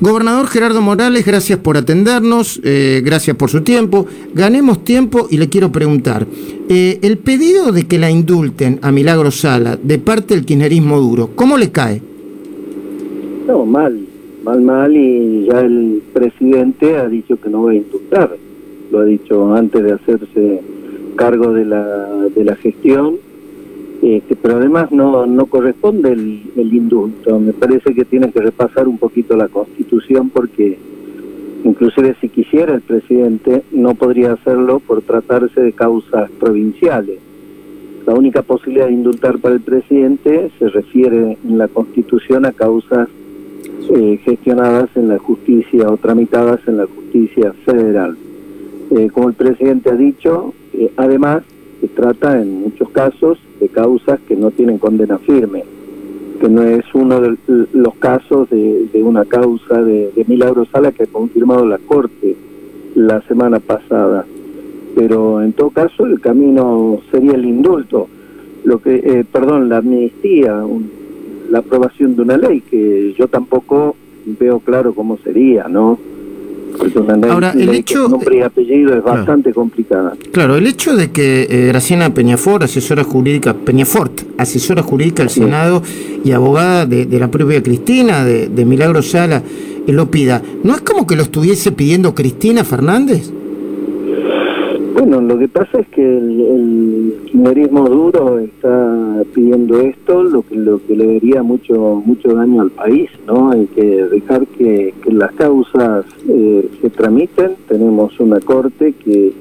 Gobernador Gerardo Morales, gracias por atendernos, eh, gracias por su tiempo. Ganemos tiempo y le quiero preguntar, eh, el pedido de que la indulten a Milagro Sala de parte del kirchnerismo duro, ¿cómo le cae? No, mal, mal, mal, y ya el presidente ha dicho que no va a indultar. Lo ha dicho antes de hacerse cargo de la, de la gestión este, pero además no, no corresponde el, indulto. Me parece que tiene que repasar un poquito la Constitución porque inclusive si quisiera el presidente no podría hacerlo por tratarse de causas provinciales. La única posibilidad de indultar para el presidente se refiere en la Constitución a causas eh, gestionadas en la justicia o tramitadas en la justicia federal. Eh, como el presidente ha dicho, eh, además se trata en muchos casos de causas que no tienen condena firme, que no es uno de los casos de, una causa de, de Milagro Sala que ha confirmado la Corte la semana pasada. Pero en todo caso el camino sería el indulto, lo que, eh, perdón, la amnistía, la aprobación de una ley que yo tampoco veo claro cómo sería, ¿no? Ahora, el hecho... nombre y apellido es bastante complicada. Claro, el hecho de que eh, Graciana Peñafort, asesora jurídica, Peñafort, asesora jurídica del Senado y abogada de, la propia Cristina, de, de Milagro Sala, eh, lo pida, ¿no es como que lo estuviese pidiendo Cristina Fernández? Bueno, lo que pasa es que el, el duro está pidiendo esto, lo que lo que le daría mucho mucho daño al país, ¿no? Hay que dejar que, las causas eh, se tramiten. Tenemos una corte que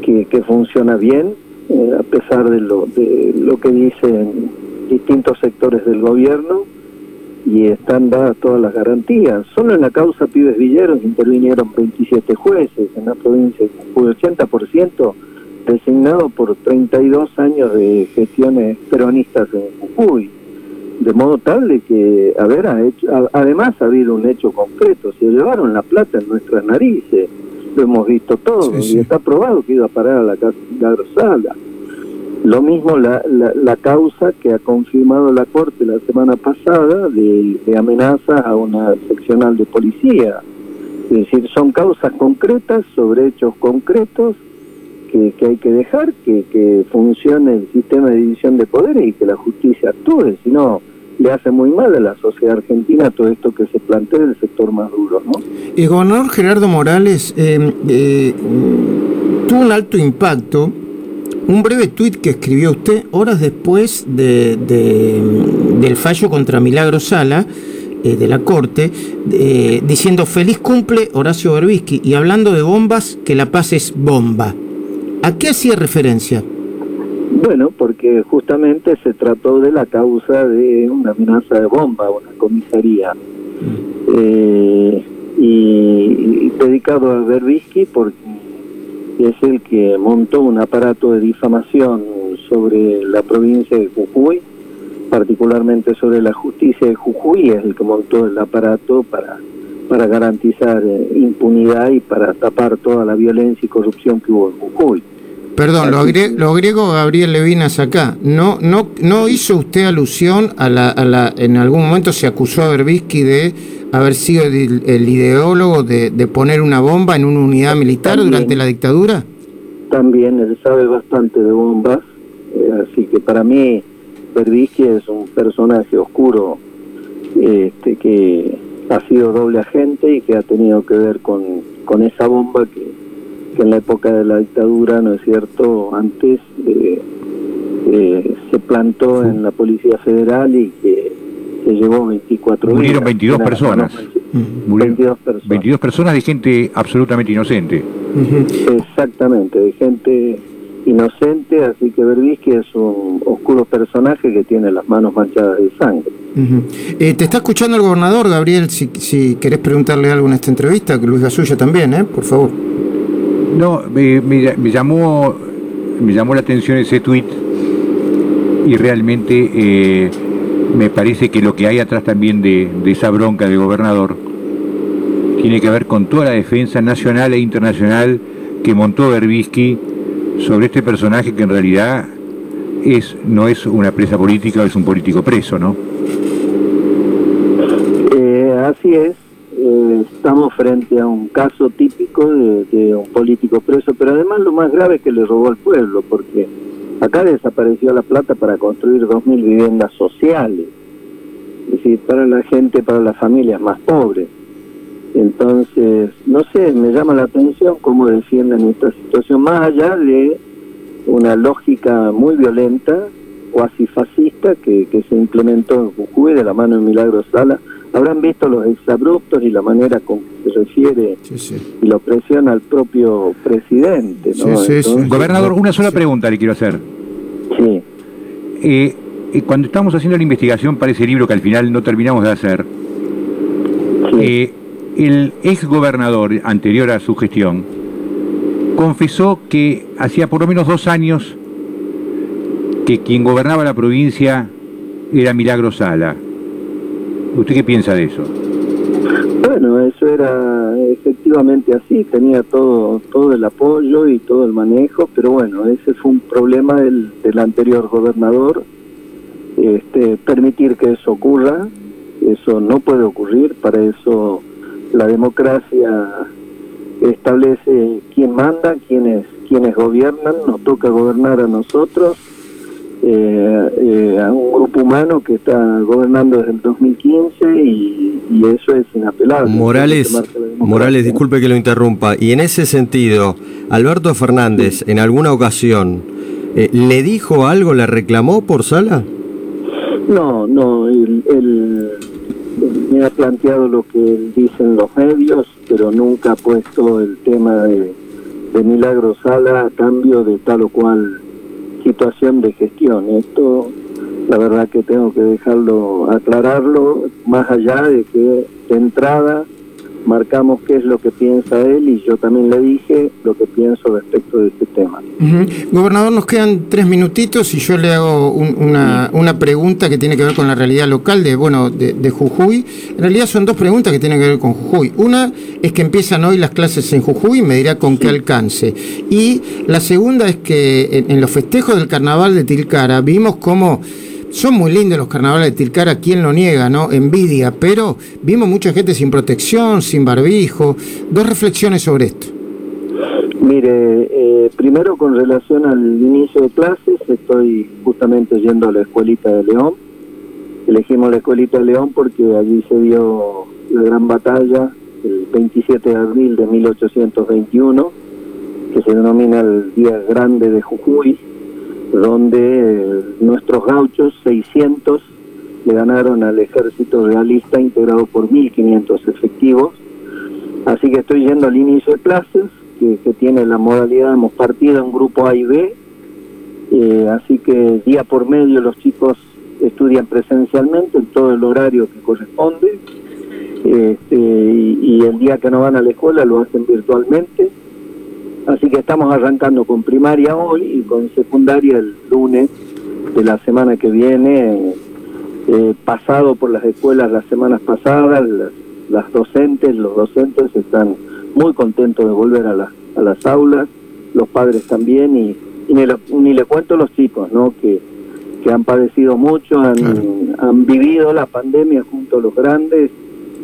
que, funciona bien, eh, a pesar de lo de lo que dicen distintos sectores del gobierno y están dadas todas las garantías. Solo en la causa Pibes Villeros intervinieron 27 jueces en la provincia de Jujuy, 80% designado por 32 años de gestiones peronistas en Jujuy. De modo tal de que, a ver, ha hecho, además ha habido un hecho concreto, se llevaron la plata en nuestras narices, lo hemos visto todo, y está probado que iba a parar a la casa Sala. Lo mismo la, la, causa que ha confirmado la Corte la semana pasada de, amenazas a una seccional de policía. Es decir, son causas concretas sobre hechos concretos que, hay que dejar que, que, funcione el sistema de división de poderes y que la justicia actúe, si no le hace muy mal a la sociedad argentina todo esto que se plantea del sector más duro. ¿no? El gobernador Gerardo Morales eh, eh, tuvo un alto impacto un breve tuit que escribió usted horas después de, del fallo contra Milagro Sala eh, de la Corte, eh, diciendo feliz cumple Horacio Berbisky y hablando de bombas, que la paz es bomba. ¿A qué hacía referencia? Bueno, porque justamente se trató de la causa de una amenaza de bomba a una comisaría. Mm. Eh, y, dedicado a Berbisky porque es el que montó un aparato de difamación sobre la provincia de Jujuy, particularmente sobre la justicia de Jujuy, es el que montó el aparato para, para garantizar eh, impunidad y para tapar toda la violencia y corrupción que hubo en Jujuy. Perdón, lo, griego Gabriel Levinas acá. ¿No, no, ¿No hizo usted alusión a la, a la... En algún momento se acusó a Berbisky de haber sido el, ideólogo de, poner una bomba en una unidad militar durante la dictadura? También, él sabe bastante de bombas, eh, así que para mí Berbisky es un personaje oscuro este, que ha sido doble agente y que ha tenido que ver con, con esa bomba que, que en la época de la dictadura, ¿no es cierto?, antes eh, eh, se plantó en la Policía Federal y que se llevó 24 Murieron 22 personas. 22 personas. 22 personas de gente absolutamente inocente. Exactamente, de gente inocente, así que Berbisky es un oscuro personaje que tiene las manos manchadas de sangre. Eh, te está escuchando el gobernador, Gabriel, si, si querés preguntarle algo en esta entrevista, que Luis Gasulla también, ¿eh? por favor. No, me, me, llamó me llamó la atención ese tuit y realmente eh, me parece que lo que hay atrás también de, esa bronca del gobernador tiene que ver con toda la defensa nacional e internacional que montó Berbisky sobre este personaje que en realidad es no es una presa política, es un político preso, ¿no? Eh, así es, eh, estamos frente a un caso típico de, un político preso, pero además lo más grave es que le robó al pueblo, porque acá desapareció la plata para construir 2.000 viviendas sociales, es decir, para la gente, para las familias más pobres. Entonces, no sé, me llama la atención cómo defienden esta situación, más allá de una lógica muy violenta, cuasi fascista, que, que se implementó en Jujuy de la mano de Milagro Sala, habrán visto los exabruptos y la manera con que se refiere y la opresión al propio presidente. ¿no? Gobernador, una sola pregunta le quiero hacer. Sí. Eh, eh, cuando estamos haciendo la investigación para ese libro que al final no terminamos de hacer, eh, el ex gobernador anterior a su gestión confesó que hacía por lo menos dos años que quien gobernaba la provincia era Milagro Sala. ¿Usted qué piensa de eso? Bueno, eso era efectivamente así, tenía todo todo el apoyo y todo el manejo, pero bueno, ese fue un problema del, del anterior gobernador, este, permitir que eso ocurra, eso no puede ocurrir, para eso la democracia establece quién manda, quiénes, quiénes gobiernan, nos toca gobernar a nosotros, eh, eh, a un grupo humano que está gobernando desde el 2015 y, eso es inapelable. Morales, Morales, disculpe que lo interrumpa. Y en ese sentido, Alberto Fernández, en alguna ocasión, eh, ¿le dijo algo, le reclamó por sala? No, no, él, me ha planteado lo que dicen los medios, pero nunca ha puesto el tema de, de Milagro Sala a cambio de tal o cual situación de gestión. Esto, la verdad que tengo que dejarlo, aclararlo, más allá de que de entrada marcamos qué es lo que piensa él y yo también le dije lo que pienso respecto de este tema. Gobernador, nos quedan tres minutitos y yo le hago una, una, pregunta que tiene que ver con la realidad local de, bueno, de, Jujuy. En realidad son dos preguntas que tienen que ver con Jujuy. Una es que empiezan hoy las clases en Jujuy, me dirá con qué alcance. Y la segunda es que en, en los festejos del carnaval de Tilcara vimos cómo son muy lindos los carnavales de Tilcara, ¿quién lo niega, no? Envidia, pero vimos mucha gente sin protección, sin barbijo. Dos reflexiones sobre esto. Mire, eh, primero con relación al inicio de clases, estoy justamente yendo a la escuelita de León. Elegimos la escuelita de León porque allí se dio la gran batalla el 27 de abril de 1821, que se denomina el Día Grande de Jujuy, donde eh, nuestros gauchos, 600, le ganaron al ejército realista integrado por 1.500 efectivos. Así que estoy yendo al inicio de clases, que, tiene la modalidad, hemos partido en grupo A y B, eh, así que día por medio los chicos estudian presencialmente en todo el horario que corresponde, este, y el día que no van a la escuela lo hacen virtualmente Así que estamos arrancando con primaria hoy y con secundaria el lunes de la semana que viene, eh, pasado por las escuelas las semanas pasadas, las, docentes, los docentes están muy contentos de volver a, a las aulas, los padres también, y, ni, le cuento los chicos, ¿no? Que, que han padecido mucho, han, han vivido la pandemia junto a los grandes,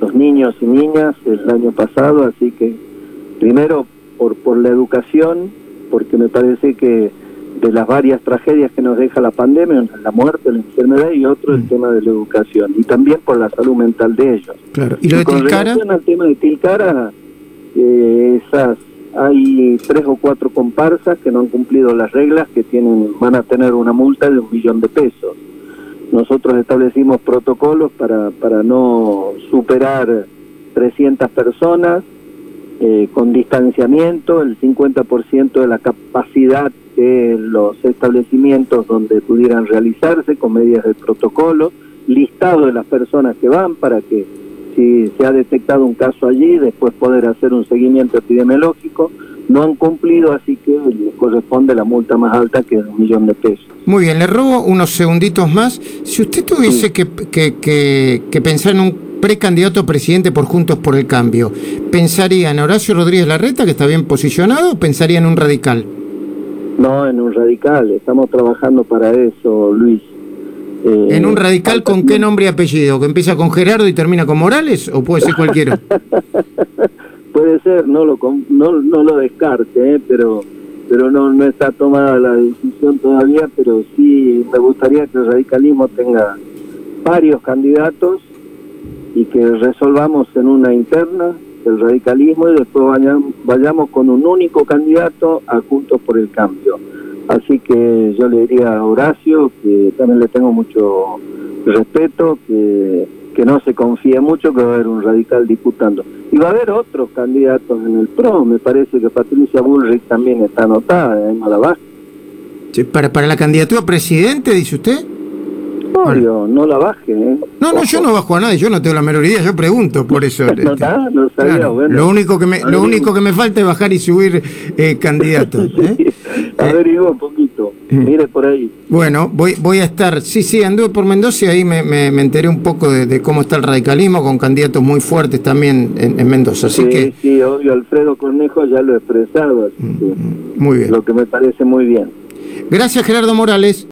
los niños y niñas el año pasado, así que primero por, por la educación, porque me parece que de las varias tragedias que nos deja la pandemia, la muerte, la enfermedad y otro el mm. tema de la educación y también por la salud mental de ellos. Claro. Y lo de con relación al tema de Tilcara, eh, esas hay tres o cuatro comparsas que no han cumplido las reglas que tienen van a tener una multa de un millón de pesos. Nosotros establecimos protocolos para para no superar 300 personas eh, con distanciamiento, el 50% de la capacidad de los establecimientos donde pudieran realizarse con medidas de protocolo, listado de las personas que van para que si se ha detectado un caso allí, después poder hacer un seguimiento epidemiológico. No han cumplido, así que les corresponde la multa más alta que es un millón de pesos. Muy bien, le robo unos segunditos más. Si usted tuviese que, que, que, que pensar en un precandidato a presidente por Juntos por el Cambio, ¿pensaría en Horacio Rodríguez Larreta, que está bien posicionado, o pensaría en un radical? No, en un radical. Estamos trabajando para eso, Luis. Eh, ¿En un radical con qué nombre y apellido? ¿Que empieza con Gerardo y termina con Morales? ¿O puede ser cualquiera? puede ser, no lo, no, no lo descarte, ¿eh? pero pero no, no está tomada la decisión todavía, pero sí me gustaría que el radicalismo tenga varios candidatos y que resolvamos en una interna el radicalismo y después vayamos, con un único candidato a Juntos por el Cambio. Así que yo le diría a Horacio, que también le tengo mucho respeto, que, que no se confíe mucho que va a haber un radical disputando. Y va a haber otros candidatos en el PRO, me parece que Patricia Bullrich también está anotada en Malabar. Sí, para, para la candidatura a presidente, dice usted no la baje. ¿eh? No, no, yo no bajo a nadie, yo no tengo la menor idea, yo pregunto por eso. no, este, no sabía, bueno. Lo único que me, lo único que me falta es bajar y subir eh, candidatos. ¿eh? a ver, Ivo, un poquito. Mm. Mire por ahí. Bueno, voy, voy a estar, sí, sí, anduve por Mendoza y ahí me, me, enteré un poco de, cómo está el radicalismo, con candidatos muy fuertes también en, Mendoza. Así sí, que... sí, obvio, Alfredo Cornejo ya lo he expresado, así mm, mm, muy bien. lo que me parece muy bien. Gracias, Gerardo Morales.